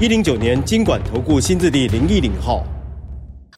一零九年金管投顾新字第零一零号。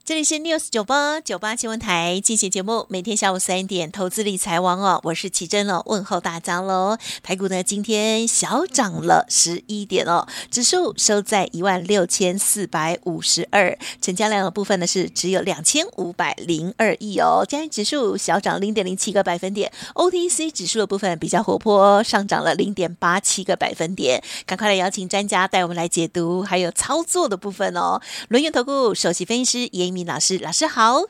这里是 News 九八九八新闻台进行节目，每天下午三点投资理财王哦，我是奇珍哦，问候大家喽。台股呢今天小涨了十一点哦，指数收在一万六千四百五十二，成交量的部分呢是只有两千五百零二亿哦。今天指数小涨零点零七个百分点，OTC 指数的部分比较活泼，上涨了零点八七个百分点。赶快来邀请专家带我们来解读，还有操作的部分哦。轮源投顾首席分析师严米老师，老师好。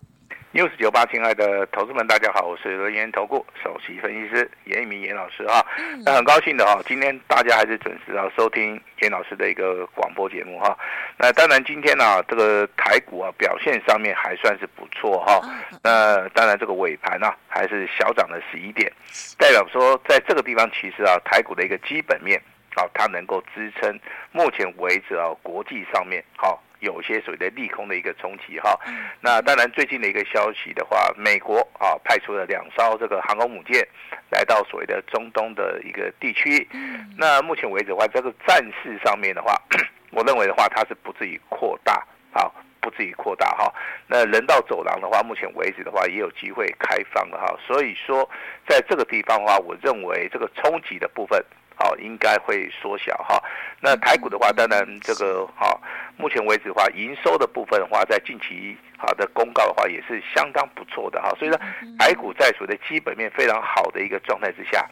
News 九八，亲爱的投资们，大家好，我是轮研投顾首席分析师严一鸣严老师哈。那很高兴的哈，今天大家还是准时啊收听严老师的一个广播节目哈。那当然今天呢、啊，这个台股啊表现上面还算是不错哈。那当然这个尾盘呢、啊、还是小涨了十一点，代表说在这个地方其实啊台股的一个基本面啊它能够支撑目前为止啊国际上面好。有些所谓的利空的一个冲击哈，那当然最近的一个消息的话，美国啊派出了两艘这个航空母舰来到所谓的中东的一个地区，那目前为止的话，这个战事上面的话，我认为的话它是不至于扩大啊，不至于扩大哈。那人道走廊的话，目前为止的话也有机会开放了哈，所以说在这个地方的话，我认为这个冲击的部分。好，应该会缩小哈。那台股的话，当然这个哈，目前为止的话，营收的部分的话，在近期好的公告的话，也是相当不错的哈。所以说，台股在所的基本面非常好的一个状态之下，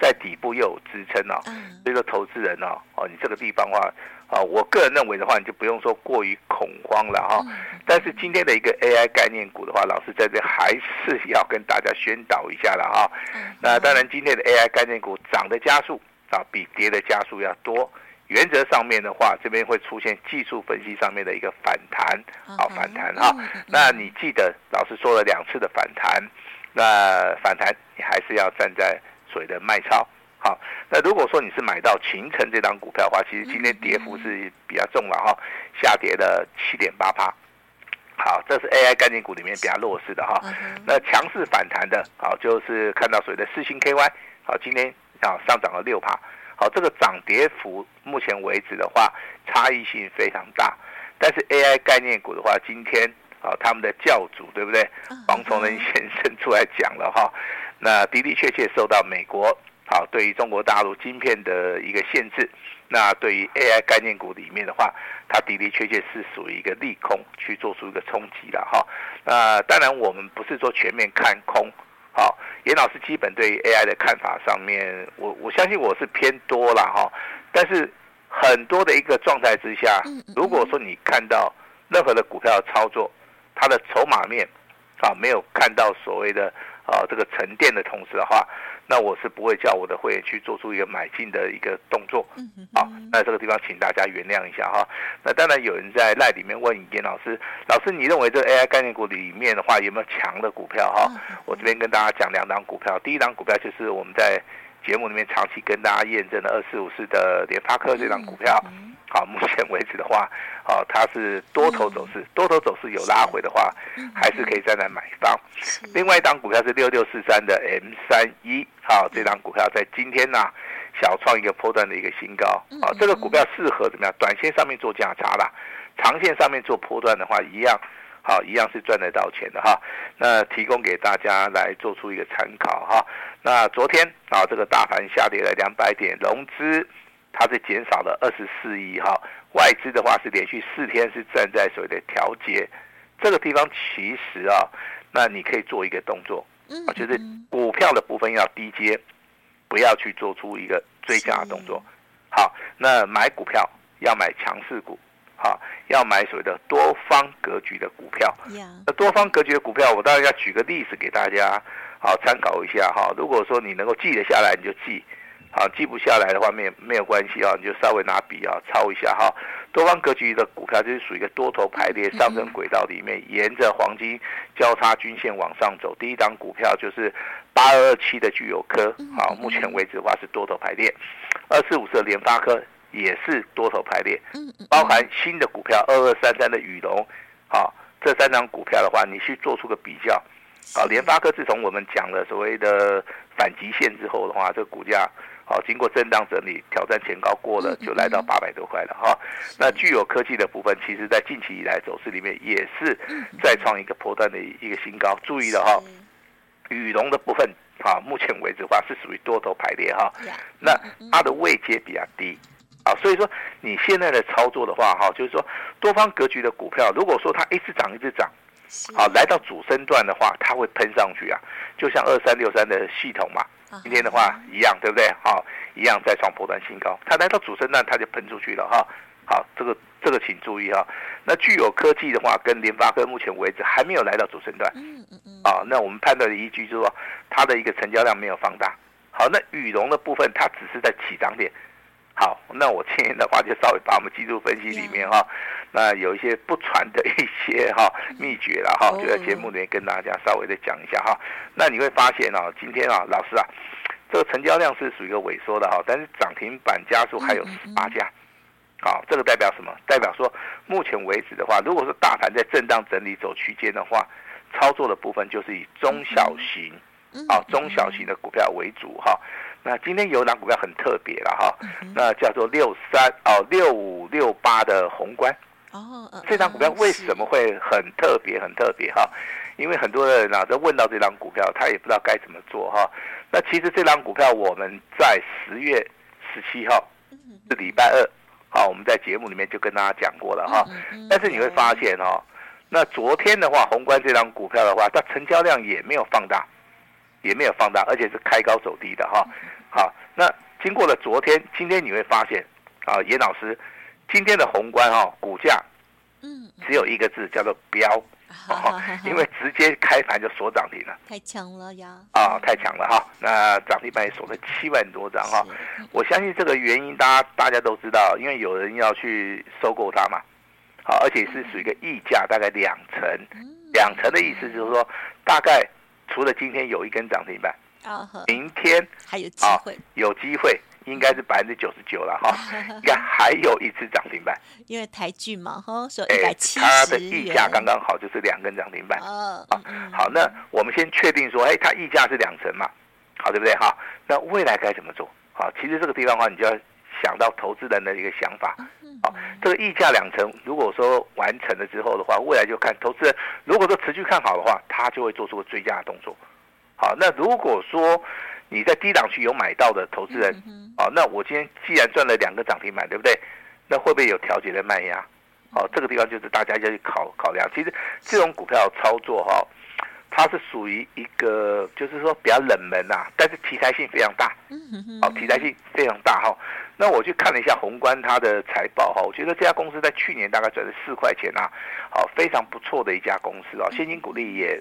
在底部又有支撑啊。所以说，投资人呢，哦，你这个地方的话，啊，我个人认为的话，你就不用说过于恐慌了哈。但是今天的一个 AI 概念股的话，老师在这还是要跟大家宣导一下了哈。那当然，今天的 AI 概念股涨的加速。啊，比跌的加速要多。原则上面的话，这边会出现技术分析上面的一个反弹，好反弹哈。那你记得老师说了两次的反弹，那反弹你还是要站在所谓的卖超。好，那如果说你是买到秦城这档股票的话，其实今天跌幅是比较重了哈，下跌了七点八趴。好，这是 AI 概念股里面比较弱势的哈。那强势反弹的，好就是看到所谓的四星 KY，好今天。啊，上涨了六趴，好，这个涨跌幅目前为止的话，差异性非常大。但是 AI 概念股的话，今天啊，他们的教主对不对？王崇仁先生出来讲了哈，那的的确确受到美国好对于中国大陆晶片的一个限制，那对于 AI 概念股里面的话，它的的确确是属于一个利空去做出一个冲击的哈。那当然我们不是说全面看空。好，严老师基本对于 AI 的看法上面，我我相信我是偏多了哈。但是很多的一个状态之下，如果说你看到任何的股票的操作，它的筹码面啊没有看到所谓的啊这个沉淀的同时的话。那我是不会叫我的会员去做出一个买进的一个动作，好，那这个地方请大家原谅一下哈。那当然有人在赖里面问严老师，老师你认为这个 AI 概念股里面的话有没有强的股票哈？我这边跟大家讲两档股票，第一档股票就是我们在节目里面长期跟大家验证的二四五四的联发科这档股票。好，目前为止的话，好，它是多头走势，多头走势有拉回的话，还是可以站在买方。另外一档股票是六六四三的 M 三一，好，这档股票在今天呢，小创一个波段的一个新高，啊，这个股票适合怎么样？短线上面做价差啦，长线上面做波段的话，一样，好，一样是赚得到钱的哈。那提供给大家来做出一个参考哈。那昨天啊，这个大盘下跌了两百点，融资。它是减少了二十四亿哈，外资的话是连续四天是站在所谓的调节，这个地方其实啊，那你可以做一个动作啊，就是股票的部分要低接，不要去做出一个追加的动作。好，那买股票要买强势股，好，要买所谓的多方格局的股票。那多方格局的股票，我当然要举个例子给大家好参考一下哈。如果说你能够记得下来，你就记。好，记不下来的话，没有没有关系啊，你就稍微拿笔啊抄一下哈。多方格局的股票就是属于一个多头排列上升轨道里面，沿着黄金交叉均线往上走。第一档股票就是八二二七的具有科，好，目前为止的话是多头排列。二四五四的联发科也是多头排列，包含新的股票二二三三的宇龙，好，这三档股票的话，你去做出个比较。好，联发科自从我们讲了所谓的反极线之后的话，这个股价。好，经过震荡整理，挑战前高过了，就来到八百多块了哈。那具有科技的部分，其实在近期以来走势里面也是再创一个波段的一个新高。注意了哈，羽龙的部分，哈，目前为止的话是属于多头排列哈。那它的位阶比较低，啊，所以说你现在的操作的话哈，就是说多方格局的股票，如果说它一直涨一直涨，好，来到主升段的话，它会喷上去啊，就像二三六三的系统嘛。今天的话一样，对不对？好，一样再创波段新高。它来到主升段，它就喷出去了哈。好，这个这个请注意哈。那具有科技的话，跟联发科目前为止还没有来到主升段。嗯嗯嗯。啊，那我们判断的依据就是说，它的一个成交量没有放大。好，那羽绒的部分，它只是在起涨点。好，那我今天的话，就稍微把我们技术分析里面哈，那有一些不传的一些哈秘诀了哈，就在节目里面跟大家稍微的讲一下哈。那你会发现啊，今天啊，老师啊，这个成交量是属于一个萎缩的哈，但是涨停板家数还有十八家。好，这个代表什么？代表说目前为止的话，如果是大盘在震荡整理走区间的话，操作的部分就是以中小型啊中小型的股票为主哈。那今天有一档股票很特别了哈，那叫做六三哦六五六八的宏观哦，这档股票为什么会很特别很特别哈？因为很多人啊都问到这档股票，他也不知道该怎么做哈。那其实这档股票我们在十月十七号是礼拜二，好，我们在节目里面就跟大家讲过了哈。但是你会发现哦，那昨天的话，宏观这档股票的话，它成交量也没有放大。也没有放大，而且是开高走低的哈。好，那经过了昨天，今天你会发现，啊，严老师，今天的宏观哈股价，嗯，只有一个字叫做飙，因为直接开盘就锁涨停了，太强了呀！啊，太强了哈。那涨停板也锁了七万多张哈。我相信这个原因大家大家都知道，因为有人要去收购它嘛。好，而且是属于一个溢价大概两成，两成的意思就是说大概。除了今天有一根涨停板，明天还有机会，有机会应该是百分之九十九了哈，应该还有一次涨停板。因为台剧嘛哈，说一百七十它的溢价刚刚好就是两根涨停板。哦，好，那我们先确定说，哎，它溢价是两成嘛，好，对不对哈？那未来该怎么做？好，其实这个地方的话，你就要想到投资人的一个想法。好，这个溢价两成，如果说完成了之后的话，未来就看投资人如果说持续看好的话，他就会做出个追加的动作。好，那如果说你在低档区有买到的投资人，好，那我今天既然赚了两个涨停板，对不对？那会不会有调节的卖压？好，这个地方就是大家要去考考量。其实这种股票操作哈，它是属于一个就是说比较冷门呐，但是题材性非常大。好，题材性非常大哈。那我去看了一下宏观它的财报哈，我觉得这家公司在去年大概赚了四块钱啊，好，非常不错的一家公司啊，现金股利也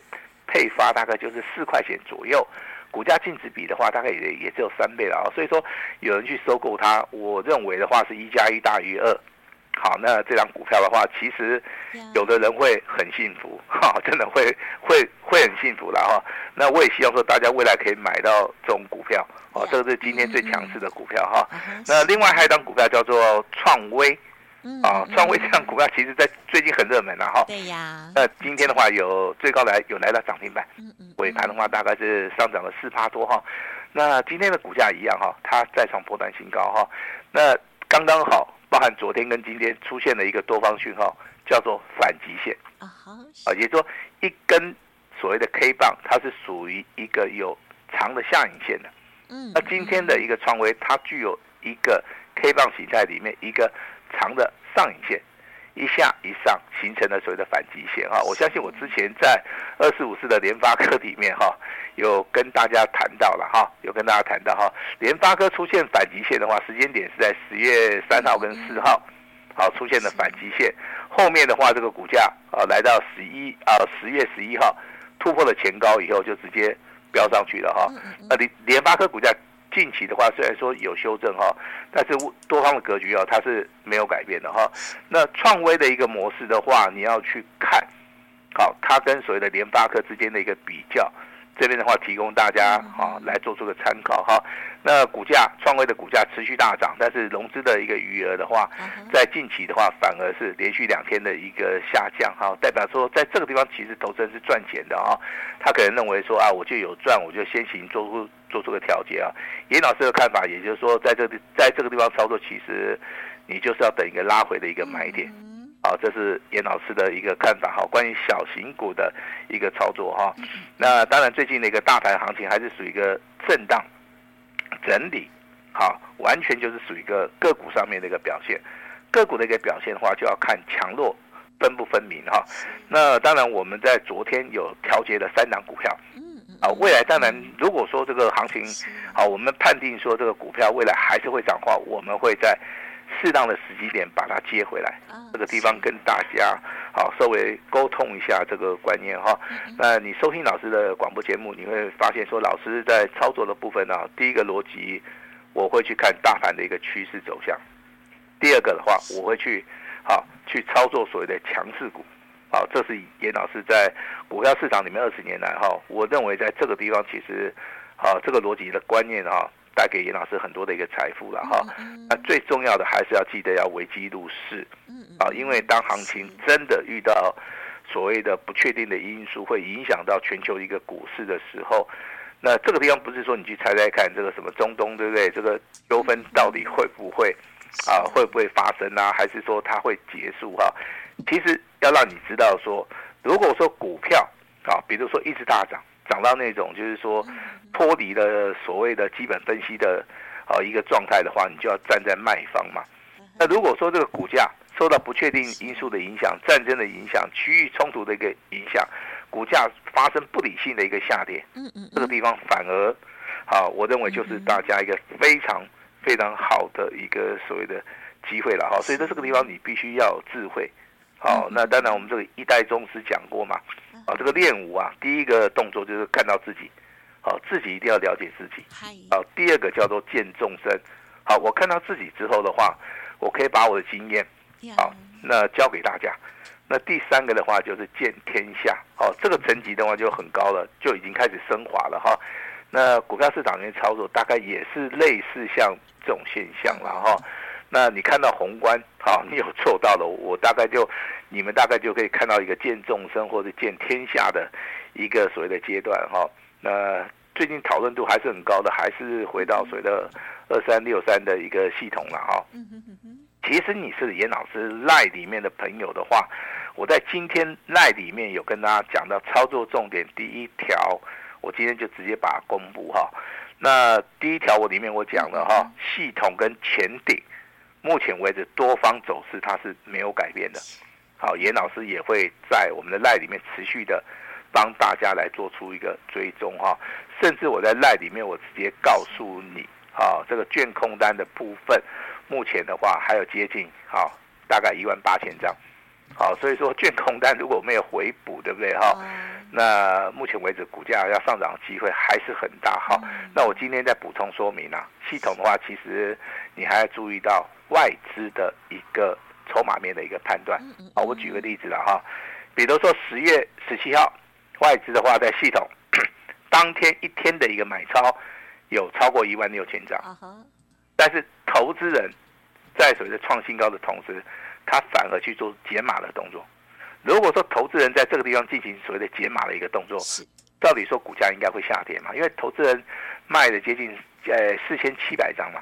配发大概就是四块钱左右，股价净值比的话大概也也只有三倍了啊，所以说有人去收购它，我认为的话是一加一大于二。好，那这张股票的话，其实有的人会很幸福，哈，真的会会会很幸福的哈。那我也希望说大家未来可以买到这种股票，哦，这个是今天最强势的股票哈。那另外还有一张股票叫做创威，啊，创维这样股票其实在最近很热门了哈。对呀。那今天的话有最高来有来到涨停板，尾盘的话大概是上涨了四趴多哈。那今天的股价一样哈，它再创波段新高哈。那刚刚好。包含昨天跟今天出现了一个多方讯号，叫做反极线啊，啊，也就是说一根所谓的 K 棒，它是属于一个有长的下影线的。嗯，那今天的一个创维，它具有一个 K 棒形态里面一个长的上影线。一下一上形成了所谓的反击线哈，我相信我之前在二四五四的联发科里面哈，有跟大家谈到了哈，有跟大家谈到哈，联发科出现反击线的话，时间点是在十月三号跟四号，好出现了反击线，后面的话这个股价啊来到十一啊十月十一号突破了前高以后就直接飙上去了哈，那联联发科股价近期的话虽然说有修正哈，但是多方的格局啊，它是没有改变的哈。那创威的一个模式的话，你要去看，好，它跟所谓的联发科之间的一个比较。这边的话，提供大家啊来做出个参考哈。那股价创威的股价持续大涨，但是融资的一个余额的话，在近期的话反而是连续两天的一个下降哈，代表说在这个地方其实投资人是赚钱的哈。他可能认为说啊，我就有赚，我就先行做出做出个调节啊。严老师的看法，也就是说，在这在这个地方操作，其实你就是要等一个拉回的一个买点。好，这是严老师的一个看法哈，关于小型股的一个操作哈。那当然，最近的一个大盘行情还是属于一个震荡整理，好，完全就是属于一个个股上面的一个表现。个股的一个表现的话，就要看强弱分不分明哈。那当然，我们在昨天有调节了三档股票，啊，未来当然如果说这个行情好，我们判定说这个股票未来还是会涨的话，我们会在。适当的时机点把它接回来，这个地方跟大家好稍微沟通一下这个观念哈。那你收听老师的广播节目，你会发现说老师在操作的部分呢，第一个逻辑我会去看大盘的一个趋势走向，第二个的话我会去好去操作所谓的强势股，好，这是严老师在股票市场里面二十年来哈，我认为在这个地方其实好这个逻辑的观念哈。带给严老师很多的一个财富了哈，那最重要的还是要记得要危机入市，啊，因为当行情真的遇到所谓的不确定的因素，会影响到全球一个股市的时候，那这个地方不是说你去猜猜看这个什么中东对不对？这个纠纷到底会不会啊会不会发生啊？还是说它会结束哈？其实要让你知道说，如果说股票啊，比如说一直大涨。涨到那种就是说脱离了所谓的基本分析的啊一个状态的话，你就要站在卖方嘛。那如果说这个股价受到不确定因素的影响、战争的影响、区域冲突的一个影响，股价发生不理性的一个下跌，嗯嗯这个地方反而啊，我认为就是大家一个非常非常好的一个所谓的机会了哈。所以在这个地方你必须要有智慧。好，那当然我们这个一代宗师讲过嘛。啊，这个练武啊，第一个动作就是看到自己，好，自己一定要了解自己。好，第二个叫做见众生。好，我看到自己之后的话，我可以把我的经验，好，那教给大家。那第三个的话就是见天下。好，这个层级的话就很高了，就已经开始升华了哈。那股票市场里面操作大概也是类似像这种现象了哈。那你看到宏观，好，你有做到了，我大概就，你们大概就可以看到一个见众生或者见天下的一个所谓的阶段哈。那最近讨论度还是很高的，还是回到所谓的二三六三的一个系统了哈。其实你是严老师赖里面的朋友的话，我在今天赖里面有跟大家讲到操作重点第一条，我今天就直接把它公布哈。那第一条我里面我讲了哈，系统跟前顶。目前为止，多方走势它是没有改变的。好，严老师也会在我们的 LINE 里面持续的帮大家来做出一个追踪哈。甚至我在 LINE 里面，我直接告诉你，啊，这个券空单的部分，目前的话还有接近好大概一万八千张。好，所以说券空单如果没有回补，对不对哈？那目前为止股价要上涨的机会还是很大哈。那我今天再补充说明啊，系统的话，其实你还要注意到。外资的一个筹码面的一个判断，啊，我举个例子了哈，比如说十月十七号，外资的话在系统 当天一天的一个买超有超过一万六千张，但是投资人在所谓的创新高的同时，他反而去做解码的动作。如果说投资人在这个地方进行所谓的解码的一个动作，照理说股价应该会下跌嘛，因为投资人卖了接近呃四千七百张嘛。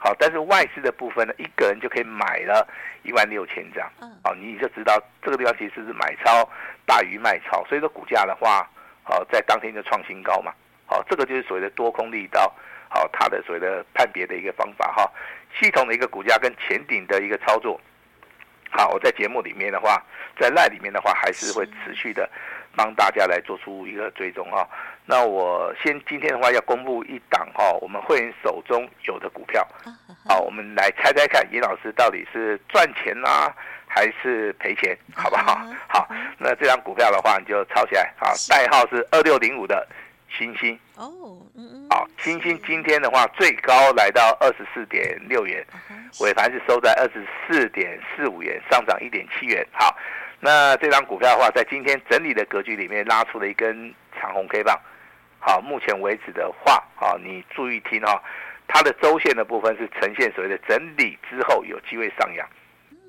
好，但是外资的部分呢，一个人就可以买了一万六千张。好，你就知道这个地方其实是买超大于卖超，所以说股价的话，好，在当天就创新高嘛。好，这个就是所谓的多空力道，好，它的所谓的判别的一个方法哈。系统的一个股价跟前顶的一个操作，好，我在节目里面的话，在 LINE 里面的话，还是会持续的。帮大家来做出一个追踪哈，那我先今天的话要公布一档哈，我们会员手中有的股票，好，我们来猜猜看，尹老师到底是赚钱啦还是赔钱，好不好？好，那这张股票的话你就抄起来，好，代号是二六零五的欣兴哦，嗯嗯，好，星星今天的话最高来到二十四点六元，尾盘是收在二十四点四五元，上涨一点七元。好，那这张股票的话，在今天整理的格局里面拉出了一根长红 K 棒。好，目前为止的话，好，你注意听哈，它的周线的部分是呈现所谓的整理之后有机会上扬。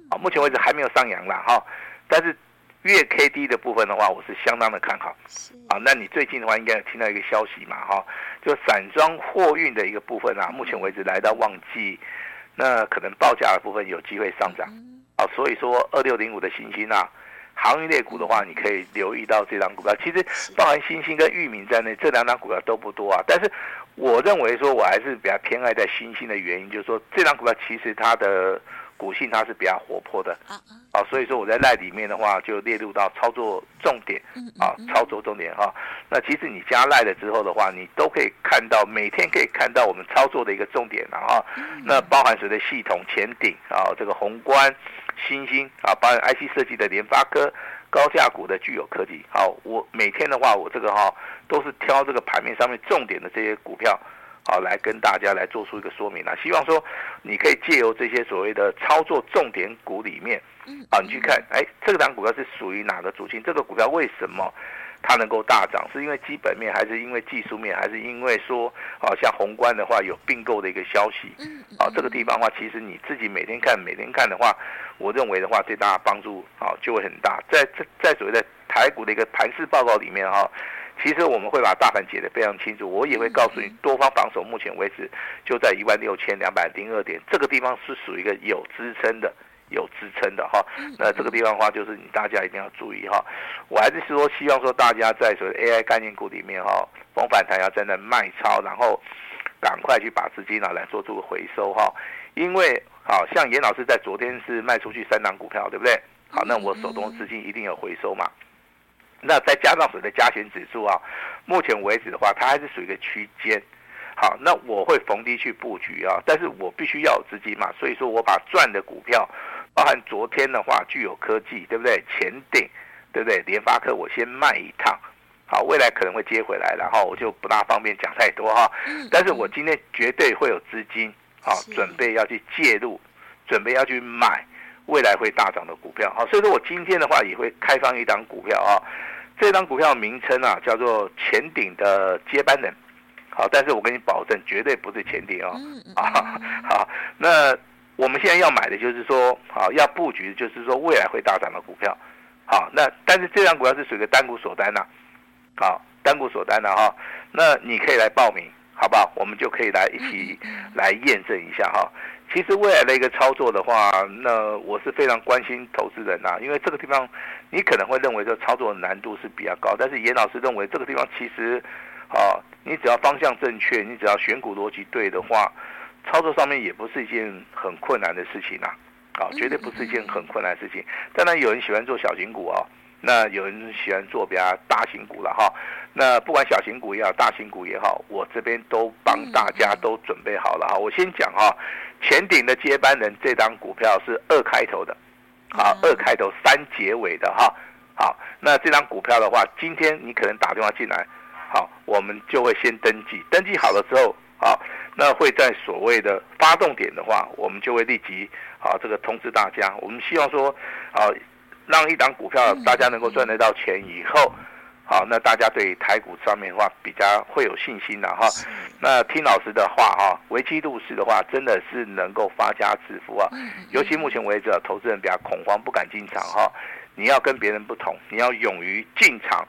好，目前为止还没有上扬啦哈，但是。月 K D 的部分的话，我是相当的看好。啊，那你最近的话，应该有听到一个消息嘛，哈，就散装货运的一个部分啊，目前为止来到旺季，那可能报价的部分有机会上涨。啊，所以说二六零五的星星啊，航运类股的话，你可以留意到这张股票。其实包含星星跟裕民在内，这两张股票都不多啊。但是我认为说，我还是比较偏爱在星星的原因，就是说这张股票其实它的。股性它是比较活泼的啊，啊，所以说我在赖里面的话就列入到操作重点啊，操作重点哈。那其实你加赖了之后的话，你都可以看到每天可以看到我们操作的一个重点啊。那包含谁的系统前顶啊，这个宏观、新兴啊，包含 IC 设计的联发科、高价股的具有科技。好，我每天的话我这个哈都是挑这个盘面上面重点的这些股票。好，来跟大家来做出一个说明啊！希望说你可以借由这些所谓的操作重点股里面，啊，你去看，哎，这个档股票是属于哪个族群？这个股票为什么它能够大涨？是因为基本面，还是因为技术面，还是因为说，啊，像宏观的话有并购的一个消息？啊，这个地方的话，其实你自己每天看，每天看的话，我认为的话，对大家帮助啊就会很大。在在在所谓的台股的一个盘势报告里面哈。其实我们会把大盘解得非常清楚，我也会告诉你，多方防守目前为止就在一万六千两百零二点，这个地方是属于一个有支撑的，有支撑的哈。那这个地方的话，就是你大家一定要注意哈。我还是说，希望说大家在所谓 AI 概念股里面哈，逢反弹要在那卖超，然后赶快去把资金拿来做出个回收哈。因为好像严老师在昨天是卖出去三档股票，对不对？好，那我手中的资金一定有回收嘛。那再加上所谓的加权指数啊，目前为止的话，它还是属于一个区间。好，那我会逢低去布局啊，但是我必须要有资金嘛，所以说我把赚的股票，包含昨天的话具有科技，对不对？前顶，对不对？联发科我先卖一趟，好，未来可能会接回来，然后我就不大方便讲太多哈。但是我今天绝对会有资金，好，准备要去介入，准备要去买。未来会大涨的股票，好，所以说我今天的话也会开放一档股票啊，这档股票名称啊叫做前顶的接班人，好，但是我跟你保证绝对不是前顶哦，啊，好，那我们现在要买的就是说，好，要布局就是说未来会大涨的股票，好，那但是这张股票是属于单股锁单呐，好，单股锁单的哈，那你可以来报名，好不好？我们就可以来一起来验证一下哈。其实未来的一个操作的话，那我是非常关心投资人呐，因为这个地方你可能会认为说操作的难度是比较高，但是严老师认为这个地方其实，啊，你只要方向正确，你只要选股逻辑对的话，操作上面也不是一件很困难的事情呐，啊，绝对不是一件很困难的事情。当然有人喜欢做小型股啊。那有人喜欢做比较大型股了哈，那不管小型股也好，大型股也好，我这边都帮大家都准备好了哈。我先讲哈，前顶的接班人这张股票是二开头的，好，二开头三结尾的哈。好，那这张股票的话，今天你可能打电话进来，好，我们就会先登记，登记好了之后，好，那会在所谓的发动点的话，我们就会立即好这个通知大家。我们希望说，好。让一档股票大家能够赚得到钱以后，好，那大家对台股上面的话比较会有信心了哈。那听老师的话哈，危机入市的话，真的是能够发家致富啊。尤其目前为止，投资人比较恐慌，不敢进场哈。你要跟别人不同，你要勇于进场，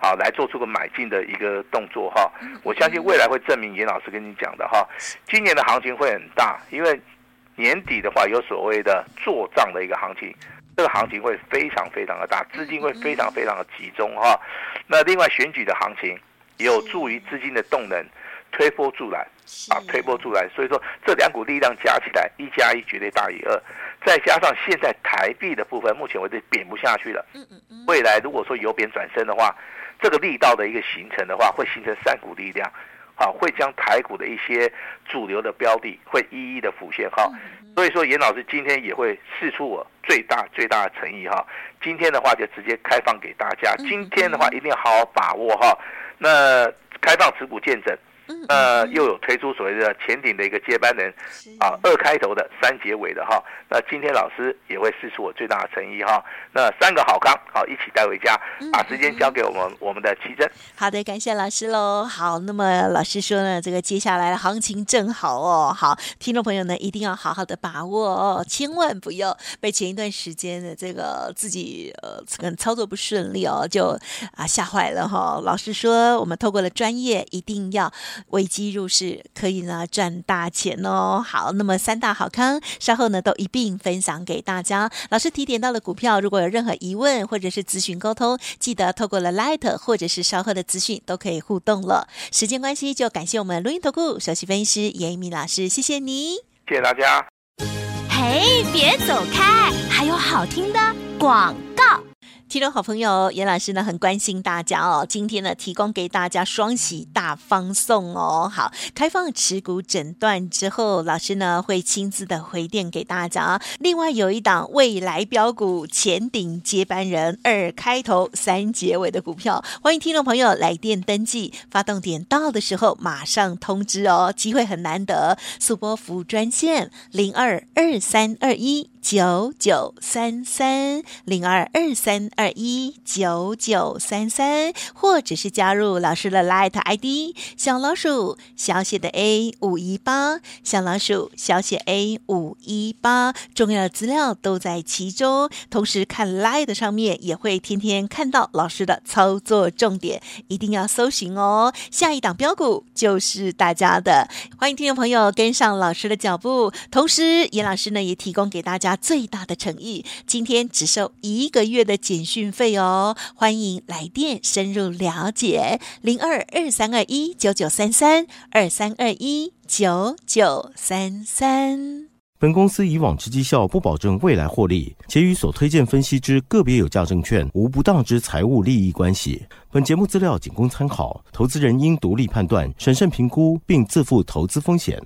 好，来做出个买进的一个动作哈。我相信未来会证明严老师跟你讲的哈，今年的行情会很大，因为年底的话有所谓的做账的一个行情。这个行情会非常非常的大，资金会非常非常的集中哈。那另外选举的行情有助于资金的动能，推波助澜啊，推波助澜。所以说这两股力量加起来，一加一绝对大于二。再加上现在台币的部分，目前为止贬不下去了。未来如果说由贬转升的话，这个力道的一个形成的话，会形成三股力量。好，会将台股的一些主流的标的会一一的浮现哈，所以说严老师今天也会试出我最大最大的诚意哈，今天的话就直接开放给大家，今天的话一定要好好把握哈，那开放持股见证。呃，又有推出所谓的前顶的一个接班人，啊，二开头的三结尾的哈。那今天老师也会试出我最大的诚意哈。那三个好康，好一起带回家，把时间交给我们我们的奇珍。好的，感谢老师喽。好，那么老师说呢，这个接下来的行情正好哦。好，听众朋友呢一定要好好的把握哦，千万不要被前一段时间的这个自己呃可能操作不顺利哦，就啊吓坏了哈、哦。老师说，我们透过了专业，一定要。危机入市可以呢赚大钱哦。好，那么三大好康稍后呢都一并分享给大家。老师提点到的股票，如果有任何疑问或者是咨询沟通，记得透过了 Light 或者是稍后的资讯都可以互动了。时间关系，就感谢我们录音投顾首席分析师严一鸣老师，谢谢你，谢谢大家。嘿，别走开，还有好听的广告。听众好朋友，严老师呢很关心大家哦。今天呢提供给大家双喜大放送哦。好，开放持股诊断之后，老师呢会亲自的回电给大家。另外有一档未来标股前顶接班人二开头三结尾的股票，欢迎听众朋友来电登记。发动点到的时候马上通知哦，机会很难得。速拨服务专线零二二三二一九九三三零二二三。二一九九三三，或者是加入老师的 Light ID 小老鼠小写的 A 五一八，小老鼠小写 A 五一八，重要的资料都在其中。同时看 Light 上面也会天天看到老师的操作重点，一定要搜寻哦。下一档标股就是大家的，欢迎听众朋友跟上老师的脚步。同时，严老师呢也提供给大家家最大的诚意，今天只收一个月的简讯费哦，欢迎来电深入了解，零二二三二一九九三三二三二一九九三三。本公司以往之绩效不保证未来获利，且与所推荐分析之个别有价证券无不当之财务利益关系。本节目资料仅供参考，投资人应独立判断、审慎评估，并自负投资风险。